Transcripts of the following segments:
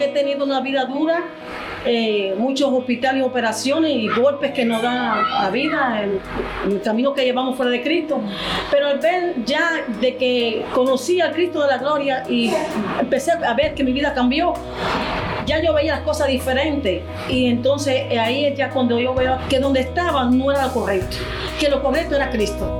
que he tenido una vida dura, eh, muchos hospitales operaciones y golpes que nos dan la vida en, el camino que llevamos fuera de Cristo. Pero al ver ya de que conocí al Cristo de la gloria y empecé a ver que mi vida cambió, ya yo veía las cosas diferentes y entonces ahí es ya cuando yo veo que donde estaba no era lo correcto, que lo correcto era Cristo.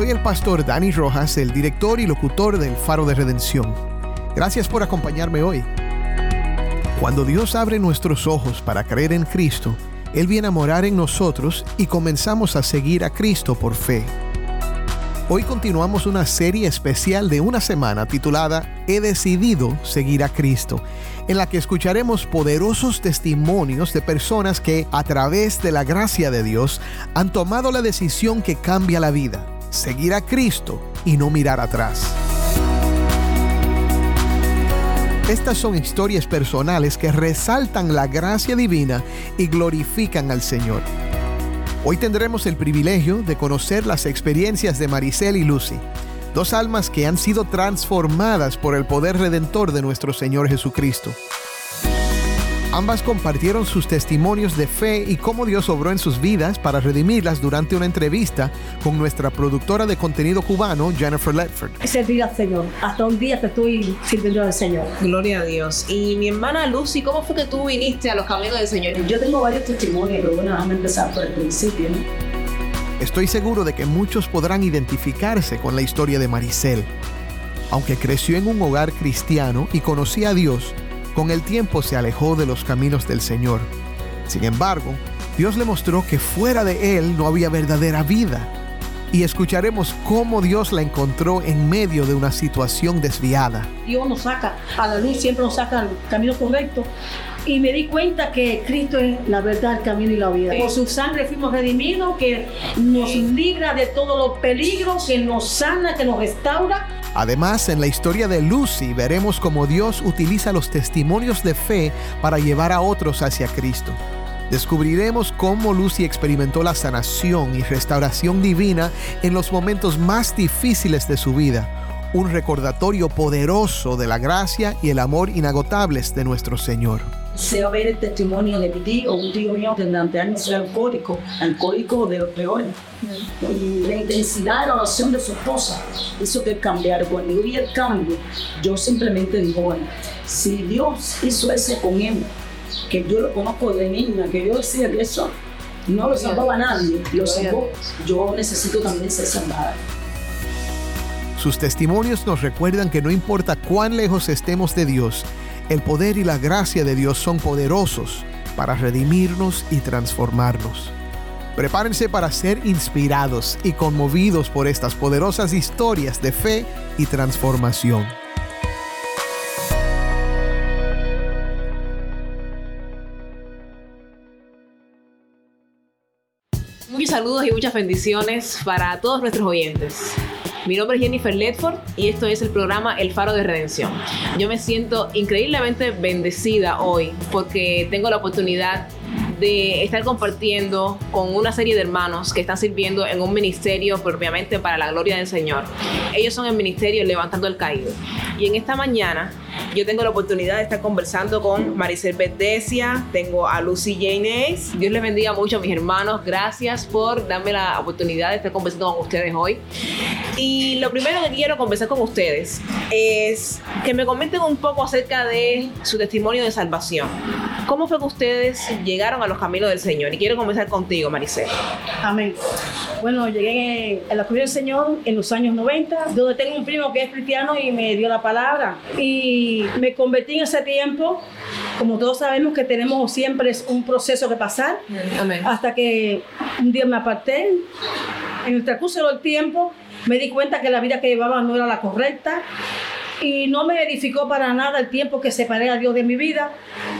Soy el pastor Dani Rojas, el director y locutor del Faro de Redención. Gracias por acompañarme hoy. Cuando Dios abre nuestros ojos para creer en Cristo, Él viene a morar en nosotros y comenzamos a seguir a Cristo por fe. Hoy continuamos una serie especial de una semana titulada He decidido seguir a Cristo, en la que escucharemos poderosos testimonios de personas que a través de la gracia de Dios han tomado la decisión que cambia la vida, seguir a Cristo y no mirar atrás. Estas son historias personales que resaltan la gracia divina y glorifican al Señor. Hoy tendremos el privilegio de conocer las experiencias de Maricel y Lucy, dos almas que han sido transformadas por el poder redentor de nuestro Señor Jesucristo. Ambas compartieron sus testimonios de fe y cómo Dios obró en sus vidas para redimirlas durante una entrevista con nuestra productora de contenido cubano, Jennifer Ledford. Servir al Señor. Hasta un día que estoy sirviendo al Señor. Gloria a Dios. Y mi hermana Lucy, ¿cómo fue que tú viniste a los caminos del Señor? Yo tengo varios testimonios, pero bueno, déjame empezar por el principio. Estoy seguro de que muchos podrán identificarse con la historia de Maricel. Aunque creció en un hogar cristiano y conocía a Dios, con el tiempo se alejó de los caminos del Señor. Sin embargo, Dios le mostró que fuera de él no había verdadera vida. Y escucharemos cómo Dios la encontró en medio de una situación desviada. Dios nos saca a la luz, siempre nos saca al camino correcto. Y me di cuenta que Cristo es la verdad, el camino y la vida. Por su sangre fuimos redimidos, que nos libra de todos los peligros, que nos sana, que nos restaura Además, en la historia de Lucy veremos cómo Dios utiliza los testimonios de fe para llevar a otros hacia Cristo. Descubriremos cómo Lucy experimentó la sanación y restauración divina en los momentos más difíciles de su vida, un recordatorio poderoso de la gracia y el amor inagotables de nuestro Señor se va ver el testimonio de mi tío, un tío mío que durante años era alcohólico, alcohólico de los peores. Y la intensidad de la oración de su esposa hizo que cambiara. Cuando yo vi el cambio, yo simplemente digo, bueno, si Dios hizo ese con él, que yo lo conozco de niña, que yo decía que eso no lo salvaba a nadie, lo salvó, yo necesito también ser salvada. Sus testimonios nos recuerdan que no importa cuán lejos estemos de Dios, el poder y la gracia de Dios son poderosos para redimirnos y transformarnos. Prepárense para ser inspirados y conmovidos por estas poderosas historias de fe y transformación. Muchos saludos y muchas bendiciones para todos nuestros oyentes. Mi nombre es Jennifer Ledford y esto es el programa El Faro de Redención. Yo me siento increíblemente bendecida hoy porque tengo la oportunidad de estar compartiendo con una serie de hermanos que están sirviendo en un ministerio propiamente para la gloria del Señor. Ellos son el ministerio Levantando el Caído. Y en esta mañana yo tengo la oportunidad de estar conversando con Maricel Bedesia, tengo a Lucy Janes. Dios les bendiga mucho a mis hermanos. Gracias por darme la oportunidad de estar conversando con ustedes hoy. Y lo primero que quiero conversar con ustedes es que me comenten un poco acerca de su testimonio de salvación. ¿Cómo fue que ustedes llegaron a los caminos del Señor? Y quiero comenzar contigo, Maricel. Amén. Bueno, llegué a la caminos del Señor en los años 90, donde tengo un primo que es cristiano y me dio la palabra. Y y me convertí en ese tiempo. Como todos sabemos que tenemos siempre un proceso que pasar, Amén. hasta que un día me aparté. En el transcurso del tiempo me di cuenta que la vida que llevaba no era la correcta y no me edificó para nada el tiempo que separé a Dios de mi vida.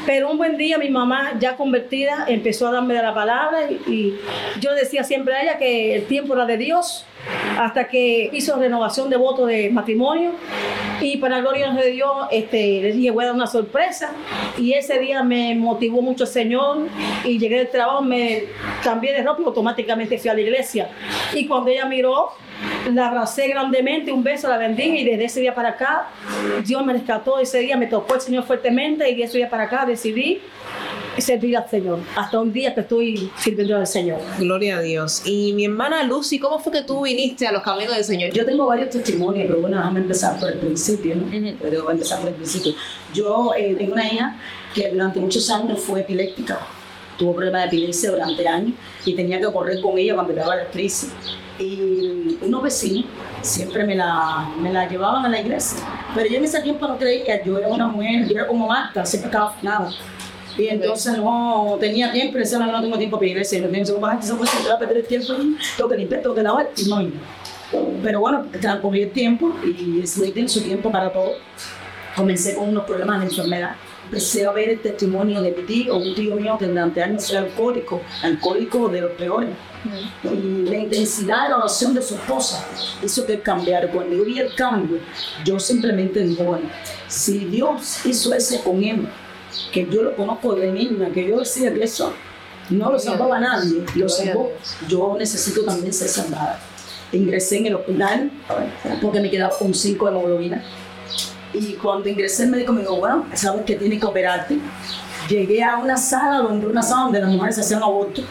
Pero un buen día mi mamá, ya convertida, empezó a darme la palabra y, yo decía siempre a ella que el tiempo era de Dios hasta que hizo renovación de voto de matrimonio. Y para gloria de Dios este, le dije voy a dar una sorpresa y ese día me motivó mucho el Señor y llegué del trabajo, me cambié de ropa y automáticamente fui a la iglesia. Y cuando ella miró la abracé grandemente, un beso, la bendije y desde ese día para acá Dios me rescató, ese día me tocó el Señor fuertemente y de ese día para acá decidí servir al Señor, hasta un día que estoy sirviendo al Señor. Gloria a Dios. Y mi hermana Lucy, ¿cómo fue que tú viniste a los caminos del Señor? Yo tengo varios testimonios, pero bueno, déjame empezar por el principio, ¿no? Pero voy a empezar por el principio. Yo eh, tengo una hija que durante muchos años fue epiléptica, tuvo problemas de epilepsia durante años y tenía que correr con ella cuando daba la crisis. Y unos vecinos siempre me la, me la llevaban a la iglesia, pero yo en ese tiempo no creía, yo era una mujer, yo era como Marta, siempre estaba afinada. Y entonces no tenía tiempo, y decía, no, no tengo tiempo para iglesia, no tengo tiempo para se puede sentar a perder el tiempo, y tengo que limpiar, tengo que lavar, y no iba. Pero bueno, transcurrió el tiempo y Dios tiene su tiempo para todo. Comencé con unos problemas de enfermedad. Empecé a ver el testimonio de mi tío, un tío mío que durante años era alcohólico, alcohólico de los peores. Y la intensidad de la oración de su esposa hizo que cambiara. Cuando yo vi el cambio, yo simplemente digo, bueno, si Dios hizo ese con él, que yo lo conozco de niña, que yo decía que eso no lo salvaba a nadie, lo salvó, yo necesito también ser salvada. Ingresé en el hospital porque me quedaba con 5 de hemoglobina. Y cuando ingresé el médico me dijo, bueno, sabes que tienes que operarte. Llegué a una sala donde una sala donde las mujeres hacían aborto.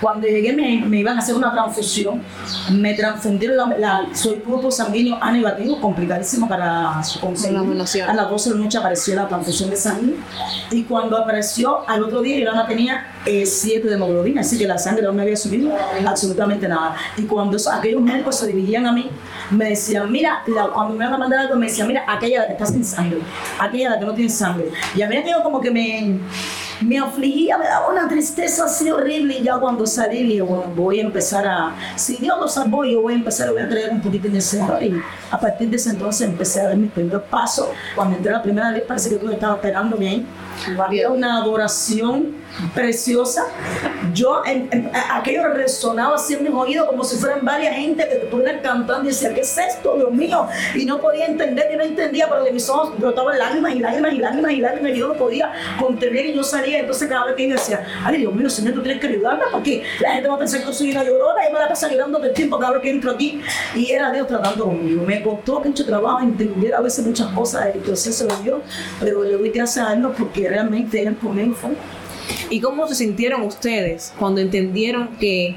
Cuando llegué me, me iban a hacer una transfusión. Me transfundieron, la, la- soy grupo sanguíneo A negativo, complicadísimo para su conseguir. La. A las 12 de la noche apareció la transfusión de sangre. Y cuando apareció, al otro día yo no tenía 7 de hemoglobina, así que la sangre no me había subido absolutamente nada. Y cuando aquellos médicos se dirigían a mí, me decían, mira, la- cuando me iban a mandar algo, me decían, mira, aquella que está sin sangre, aquella que no tiene sangre. Y a mí aquello como que me, me afligía, me daba una tristeza así horrible. Y ya cuando salí, dije, bueno, voy a empezar a, si Dios lo salvó, yo voy a empezar, voy a creer un poquito en el Señor. Y a partir de ese entonces empecé a dar mis primeros pasos. Cuando entré la primera vez, parece que tú estabas esperándome ahí. Había una adoración preciosa. Yo, en, en- aquello resonaba así en mis oídos como si fueran varias gente que estuvieran cantando y decía, ¿qué es esto, Dios mío? Y no podía entender, yo no entendía, pero de mis ojos brotaban lágrimas y lágrimas y lágrimas y lágrimas y yo no podía contener y yo salía. Entonces cada vez que yo decía, ay Dios mío, Señor, tú tienes que ayudarme porque la gente va a pensar que yo soy una llorona y me la pasa llorando todo el tiempo cada vez que entro aquí. Y era Dios tratando conmigo. Me costó mucho trabajo entender a veces muchas cosas del proceso de Dios, pero le doy gracias a Él porque realmente Él conmigo fue. ¿Y cómo se sintieron ustedes cuando entendieron que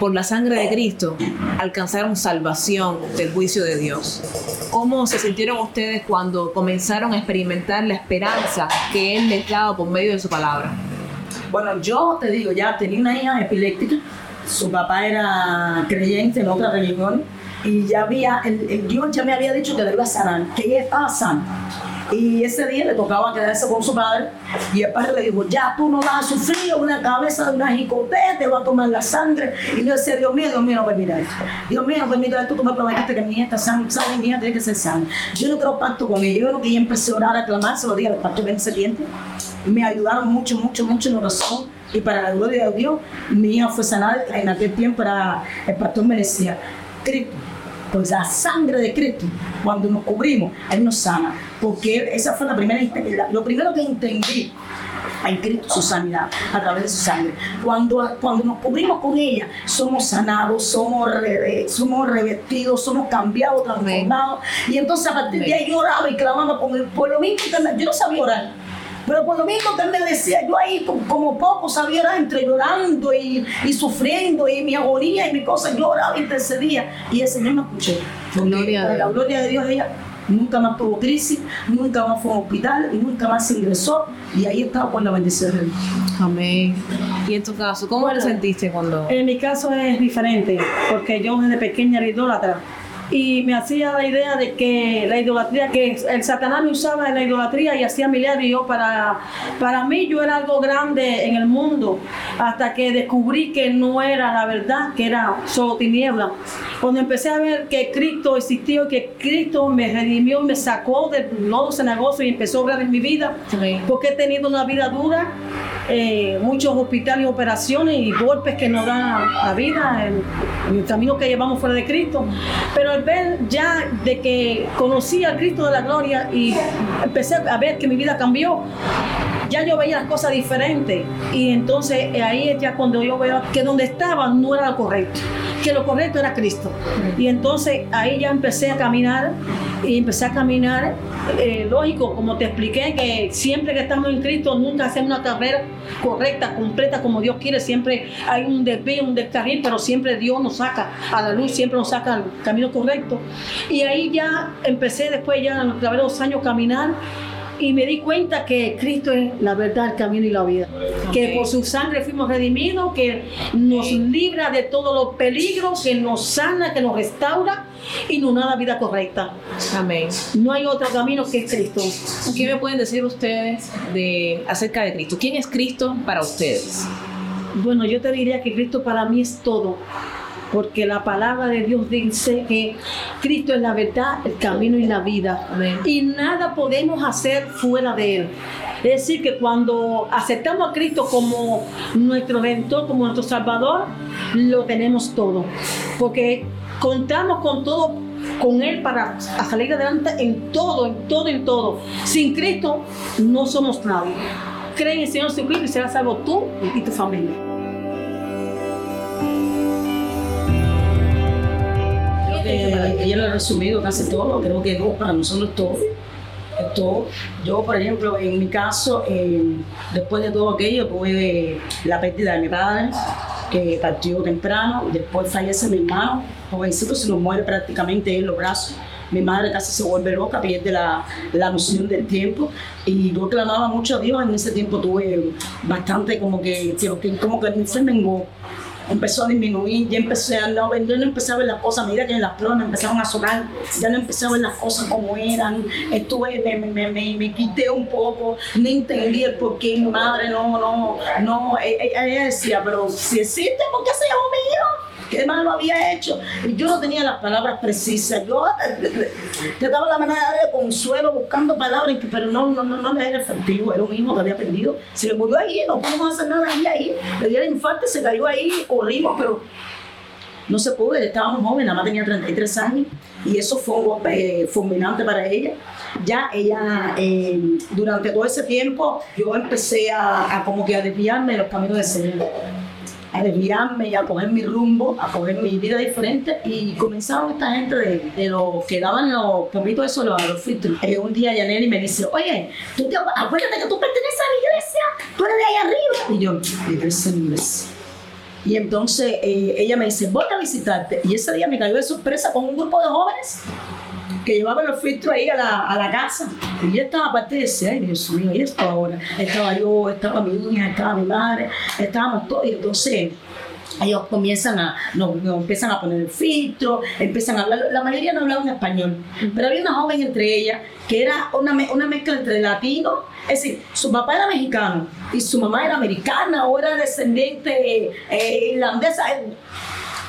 por la sangre de Cristo alcanzaron salvación del juicio de Dios? ¿Cómo se sintieron ustedes cuando comenzaron a experimentar la esperanza que Él les daba por medio de su palabra? Bueno, yo te digo, ya tenía una hija epiléptica, su papá era creyente en otra religión y ya había, el, el Dios ya me había dicho que le iba a sanar, que ella estaba sana. Y ese día le tocaba quedarse con su padre y el padre le dijo, ya tú no vas a sufrir una cabeza de una jicotea, te va a tomar la sangre. Y yo decía, Dios mío, Dios mío, no permita esto. Dios mío, no permita esto, tú me prometiste que mi hija está sana, mi hija tiene que ser sana. Yo no quiero pacto con ella, yo creo que ella empecé a orar, a clamar, se lo dije Ben Sediente. Me ayudaron mucho, mucho, mucho en oración. Y para la gloria de Dios, mi hija fue sanada. En aquel tiempo era, el pastor me decía, Cristo, pues la sangre de Cristo, cuando nos cubrimos, Él nos sana. Porque esa fue la primera, lo primero que entendí en Cristo su sanidad a través de su sangre. Cuando, cuando nos cubrimos con ella, somos sanados, somos, re- somos revestidos, somos cambiados, transformados. Y entonces a partir de ahí yo oraba y clamaba el, por lo mismo yo no sabía orar. Pero por lo mismo que él me decía, yo ahí como, poco sabía entre llorando y, y sufriendo y mi agonía y mi cosa, yo oraba y intercedía. Y el Señor me escuchó. Gloria a la gloria de Dios ella nunca más tuvo crisis, nunca más fue a un hospital nunca más se ingresó. Y ahí estaba con la bendición de Dios. Amén. Y en tu caso, ¿cómo te sentiste cuando.? En mi caso es diferente, porque yo desde pequeña era idólatra y me hacía la idea de que la idolatría, que el Satanás me usaba en la idolatría y hacía milagros. Para, para mí, yo era algo grande en el mundo, hasta que descubrí que no era la verdad, que era solo tiniebla. Cuando empecé a ver que Cristo existió, que Cristo me redimió y me sacó del lodo cenagoso y empezó a obrar en mi vida, porque he tenido una vida dura, eh, muchos hospitales operaciones y golpes que nos dan la vida en el camino que llevamos fuera de Cristo. Pero al ver ya de que conocí al Cristo de la gloria y empecé a ver que mi vida cambió, ya yo veía las cosas diferentes. Y entonces eh, ahí es ya cuando yo veo que donde estaba no era lo correcto, que lo correcto era Cristo. Y entonces ahí ya empecé a caminar y empecé a caminar, eh, lógico, como te expliqué, que siempre que estamos en Cristo nunca hacemos una carrera correcta, completa, como Dios quiere, siempre hay un desvío, un descarril, pero siempre Dios nos saca a la luz, siempre nos saca al camino correcto. Y ahí ya empecé después ya a los años caminar y me di cuenta que Cristo es la verdad, el camino y la vida. Que por su sangre fuimos redimidos, que nos libra de todos los peligros, que nos sana, que nos restaura y nos da la vida correcta. Amén. No hay otro camino que Cristo. ¿Qué me pueden decir ustedes de, acerca de Cristo? ¿Quién es Cristo para ustedes? Bueno, yo te diría que Cristo para mí es todo porque la palabra de Dios dice que Cristo es la verdad, el camino y la vida. Y nada podemos hacer fuera de Él. Es decir, que cuando aceptamos a Cristo como nuestro Redentor, como nuestro Salvador, lo tenemos todo. Porque contamos con todo con Él para salir adelante en todo, en todo, en todo. Sin Cristo no somos nadie. Cree en el Señor Jesucristo y serás salvo tú y tu familia. Eh, ella lo ha resumido casi todo, creo que Dios para nosotros todo. todo. Yo, por ejemplo, en mi caso, eh, después de todo aquello, tuve la pérdida de mi padre, que partió temprano, después fallece mi hermano, jovencito, se nos muere prácticamente en los brazos. Mi madre casi se vuelve loca, pierde la, la noción del tiempo. Y yo clamaba mucho a Dios. En ese tiempo tuve bastante como que, como que se mengó empezó a disminuir, ya empecé a no, yo no empecé a ver las cosas, mira que las plumas empezaron a sonar, ya no empecé a ver las cosas como eran, estuve, me, me, me, quité un poco, no entendí el por qué mi madre no, no, no, e, e, ella, decía, pero si existe, ¿por qué se llamó mi hijo? ¿Qué malo había hecho? Y yo no tenía las palabras precisas. Yo te daba la manera de consuelo buscando palabras, pero no, no, no, no era efectivo. Era un hijo que había perdido. Se le murió ahí, no pudimos hacer nada ahí, ahí. Le dio el infarto, se cayó ahí, corrimos, pero no se pudo. Estábamos jóvenes, nada más tenía 33 años. Y eso fue un golpe eh, fulminante para ella. Ya ella, eh, durante todo ese tiempo, yo empecé a, a como que a desviarme de los caminos del Señor a desviarme y a coger mi rumbo, a coger mi vida diferente. Y comenzaron esta gente de, de los que daban los pomitos eso, los, los un día Yaneli me dice, oye, ¿tú te, acuérdate que tú perteneces a la iglesia, tú eres de ahí arriba. Y yo, iglesia, iglesia. Y entonces eh, ella me dice, voy a visitarte. Y ese día me cayó de sorpresa con un grupo de jóvenes que llevaban los filtros ahí a la, a la casa. Y yo estaba aparte de decir, ay Dios mío, ¿y esto ahora? Estaba yo, estaba mi hija, estaba mi madre, estábamos todos. Y entonces ellos comienzan a, nos, nos empiezan a poner el filtro, empiezan a hablar, la mayoría no hablaban español, pero había una joven entre ellas que era una, una mezcla entre latino, es decir, su papá era mexicano y su mamá era americana o era descendiente eh, irlandesa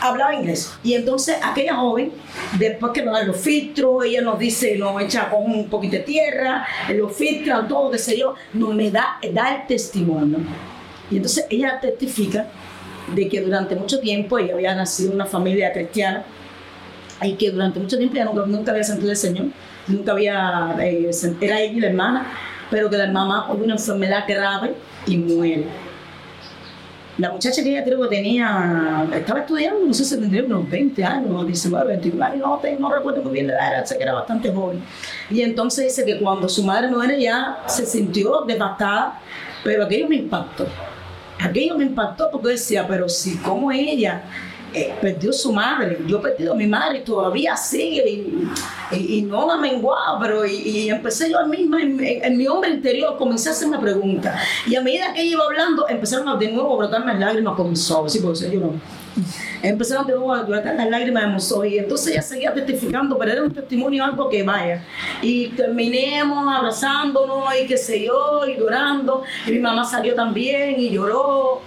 hablaba inglés. Y entonces aquella joven, después que nos dan los filtros, ella nos dice, nos echa con un poquito de tierra, los filtros, todo, qué sé yo, nos me da, da el testimonio. Y entonces ella testifica de que durante mucho tiempo ella había nacido en una familia cristiana y que durante mucho tiempo ella nunca, había sentido el Señor, nunca había, eh, era ella y la hermana, pero que la mamá tuvo una enfermedad grave y muere la muchacha que ella creo que tenía, estaba estudiando, no sé si tendría unos 20 años, 19, 21 años, no, no recuerdo muy bien la edad, sé que era bastante joven. Y entonces dice que cuando su madre muere ya se sintió devastada, pero aquello me impactó. Aquello me impactó porque decía, pero si como ella perdió su madre, yo he perdido a mi madre y todavía sigue y, y, no ha menguado, pero y, empecé yo misma en, en, mi hombre interior, comencé a hacerme preguntas y a medida que iba hablando empezaron de nuevo a brotarme lágrimas con mis ojos, sí, porque yo no. Empezaron de nuevo a llorar las lágrimas de emoción y entonces ella seguía testificando, pero era un testimonio algo que vaya. Y terminemos abrazándonos y qué sé yo, y llorando. Y mi mamá salió también y lloró.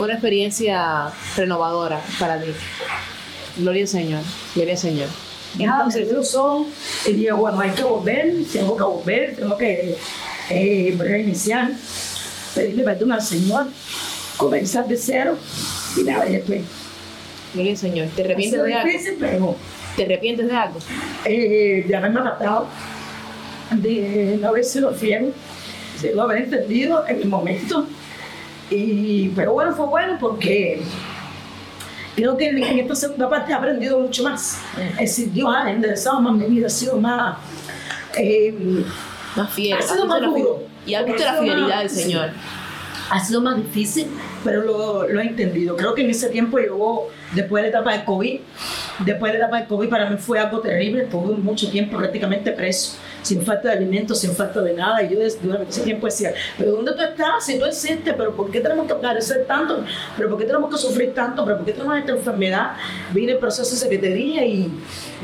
Fue una experiencia renovadora para ti. Gloria al Señor, gloria al Señor. Entonces los ojos y digo, bueno, hay que volver, tengo que volver, tengo que eh, reiniciar, pedirle perdón al Señor, comenzar de cero y nada, y después. Gloria al Señor. ¿Te arrepientes de algo? pero ¿Te arrepientes de algo? eh, de haberme adaptado, de no haber sido fiel, de no haber entendido en el momento. Y, pero bueno, fue bueno porque creo que en esta segunda parte he aprendido mucho más. Es decir, Dios ha enderezado más mi vida, ha sido más... eh, Más fiel. Ha sido más duro. Y has visto Ha la fidelidad más- del sí. Señor. ha sido más difícil, pero lo, lo he entendido. Creo que en ese tiempo llegó, después de la etapa del COVID, después de la etapa del COVID para mí fue algo terrible, estuve mucho tiempo prácticamente preso, sin falta de alimentos, sin falta de nada, y yo durante ese tiempo decía, pero ¿dónde tú estás? Si tú existes, pero ¿por qué tenemos que carecer tanto? ¿Pero por qué tenemos que sufrir tanto? ¿Pero por qué tenemos esta enfermedad? Vine el proceso de secretaría y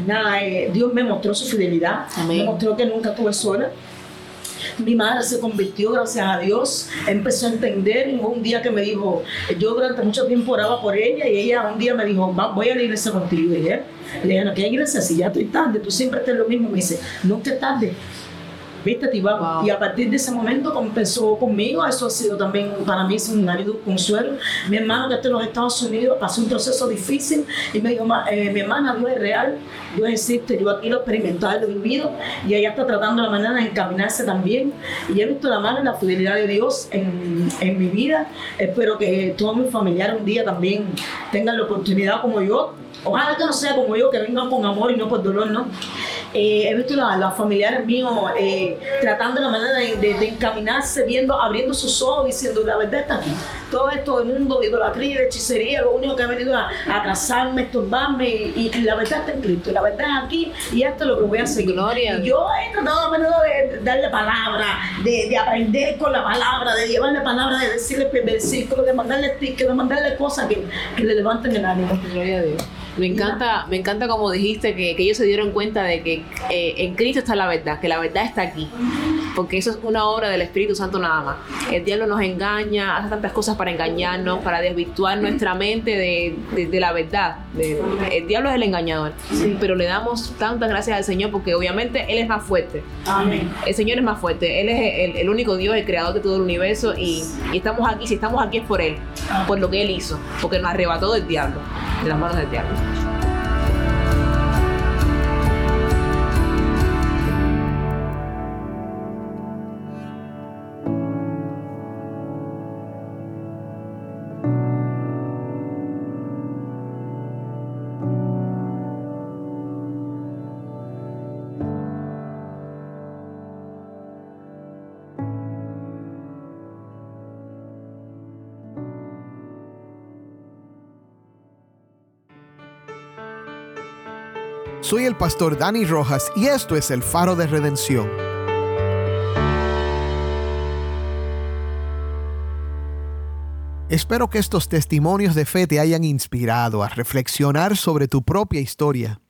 nada, eh, Dios me mostró su fidelidad, Amén. me mostró que nunca estuve sola, mi madre se convirtió, gracias a Dios, empezó a entender. Hubo un día que me dijo, yo durante mucho tiempo oraba por ella y ella un día me dijo, "Va, voy a la iglesia contigo. Y dije, le dije, no, ¿qué iglesia? Si ya estoy tarde, tú siempre estás lo mismo. Me dice, nunca es tarde. Wow. Y a partir de ese momento empezó conmigo, eso ha sido también para mí un árido consuelo. Mi hermano que está en los Estados Unidos pasó un proceso difícil y me dijo, "Ma, eh, mi hermana, Dios es real, Dios existe, yo aquí lo he experimentado, lo he vivido y ella está tratando la manera de encaminarse también. Y he visto la mano y la fidelidad de Dios en, en mi vida. Espero que todos mis familiares un día también tengan la oportunidad como yo. Ojalá que no sea como yo, que vengan con amor y no por dolor, ¿no? Eh, he visto a los familiares míos eh, tratando la manera de, de- de encaminarse, viendo, abriendo sus ojos, diciendo la verdad está aquí. Todo esto del mundo de idolatría, de hechicería, lo único que ha venido a, a casarme, estorbarme, y, y la verdad está en Cristo, la verdad es aquí, y esto es lo que voy a seguir. Gloria Y yo he tratado a menudo de darle palabra, de, de aprender con la palabra, de llevarle palabra, de decirle versículos, de mandarle tickets, de mandarle cosas que, que le levanten el ánimo. Gloria a Dios. Me encanta, me encanta como dijiste que, que ellos se dieron cuenta de que eh, en Cristo está la verdad, que la verdad está aquí. Porque eso es una obra del Espíritu Santo nada más. El diablo nos engaña, hace tantas cosas para engañarnos, para desvirtuar nuestra mente de, de- de la verdad. De- el diablo es el engañador. Pero le damos tantas gracias al Señor porque obviamente Él es más fuerte. Amén. El Señor es más fuerte. Él es el, el único Dios, el creador de todo el universo. Y, y estamos aquí. Si estamos aquí es por Él. Por lo que Él hizo. Porque nos arrebató del diablo. De las manos del diablo. Soy el pastor Dani Rojas y esto es el faro de redención. Espero que estos testimonios de fe te hayan inspirado a reflexionar sobre tu propia historia.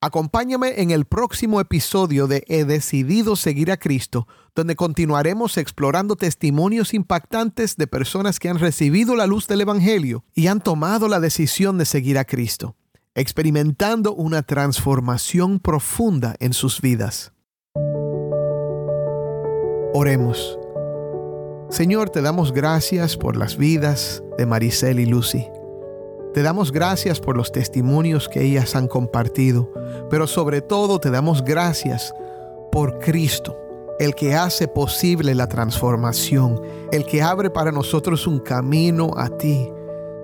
Acompáñame en el próximo episodio de He decidido seguir a Cristo, donde continuaremos explorando testimonios impactantes de personas que han recibido la luz del Evangelio y han tomado la decisión de seguir a Cristo, experimentando una transformación profunda en sus vidas. Oremos. Señor, te damos gracias por las vidas de Maricel y Lucy. Te damos gracias por los testimonios que ellas han compartido, pero sobre todo te damos gracias por Cristo, el que hace posible la transformación, el que abre para nosotros un camino a ti.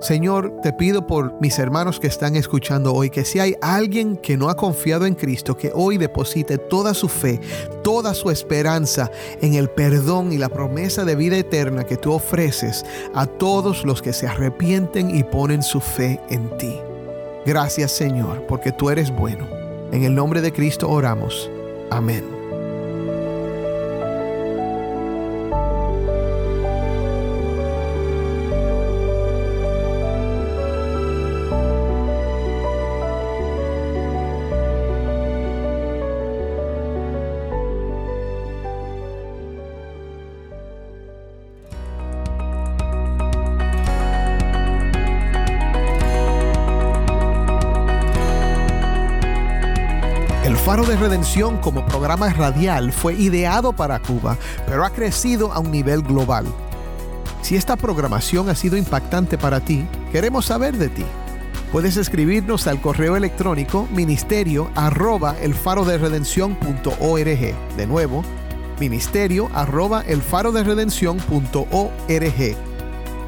Señor, te pido por mis hermanos que están escuchando hoy que si hay alguien que no ha confiado en Cristo, que hoy deposite toda su fe, toda su esperanza en el perdón y la promesa de vida eterna que tú ofreces a todos los que se arrepienten y ponen su fe en ti. Gracias Señor, porque tú eres bueno. En el nombre de Cristo oramos. Amén. Faro de Redención como programa radial fue ideado para Cuba, pero ha crecido a un nivel global. Si esta programación ha sido impactante para ti, queremos saber de ti. Puedes escribirnos al correo electrónico ministerio arroba el faro de De nuevo, ministerio arroba el faro de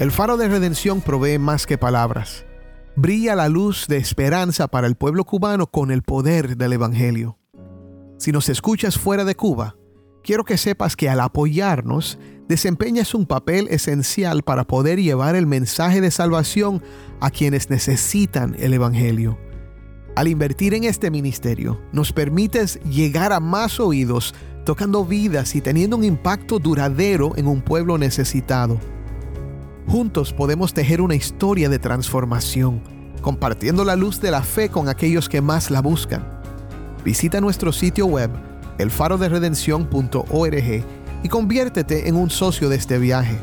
El faro de redención provee más que palabras. Brilla la luz de esperanza para el pueblo cubano con el poder del Evangelio. Si nos escuchas fuera de Cuba, quiero que sepas que al apoyarnos, desempeñas un papel esencial para poder llevar el mensaje de salvación a quienes necesitan el Evangelio. Al invertir en este ministerio, nos permites llegar a más oídos, tocando vidas y teniendo un impacto duradero en un pueblo necesitado. Juntos podemos tejer una historia de transformación, compartiendo la luz de la fe con aquellos que más la buscan. Visita nuestro sitio web, elfaroderedención.org, y conviértete en un socio de este viaje.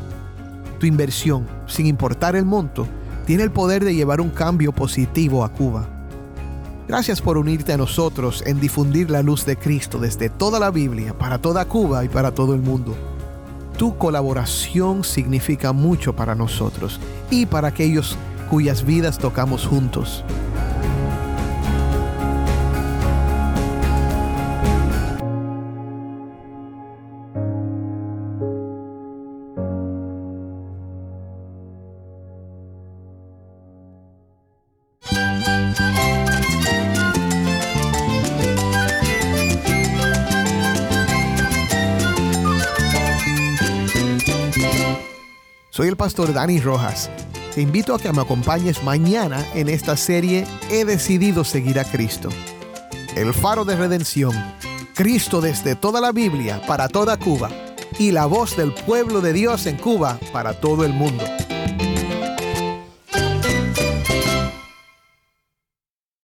Tu inversión, sin importar el monto, tiene el poder de llevar un cambio positivo a Cuba. Gracias por unirte a nosotros en difundir la luz de Cristo desde toda la Biblia, para toda Cuba y para todo el mundo. Tu colaboración significa mucho para nosotros y para aquellos cuyas vidas tocamos juntos. Soy el pastor Dani Rojas. Te invito a que me acompañes mañana en esta serie He decidido seguir a Cristo. El faro de redención. Cristo desde toda la Biblia para toda Cuba. Y la voz del pueblo de Dios en Cuba para todo el mundo.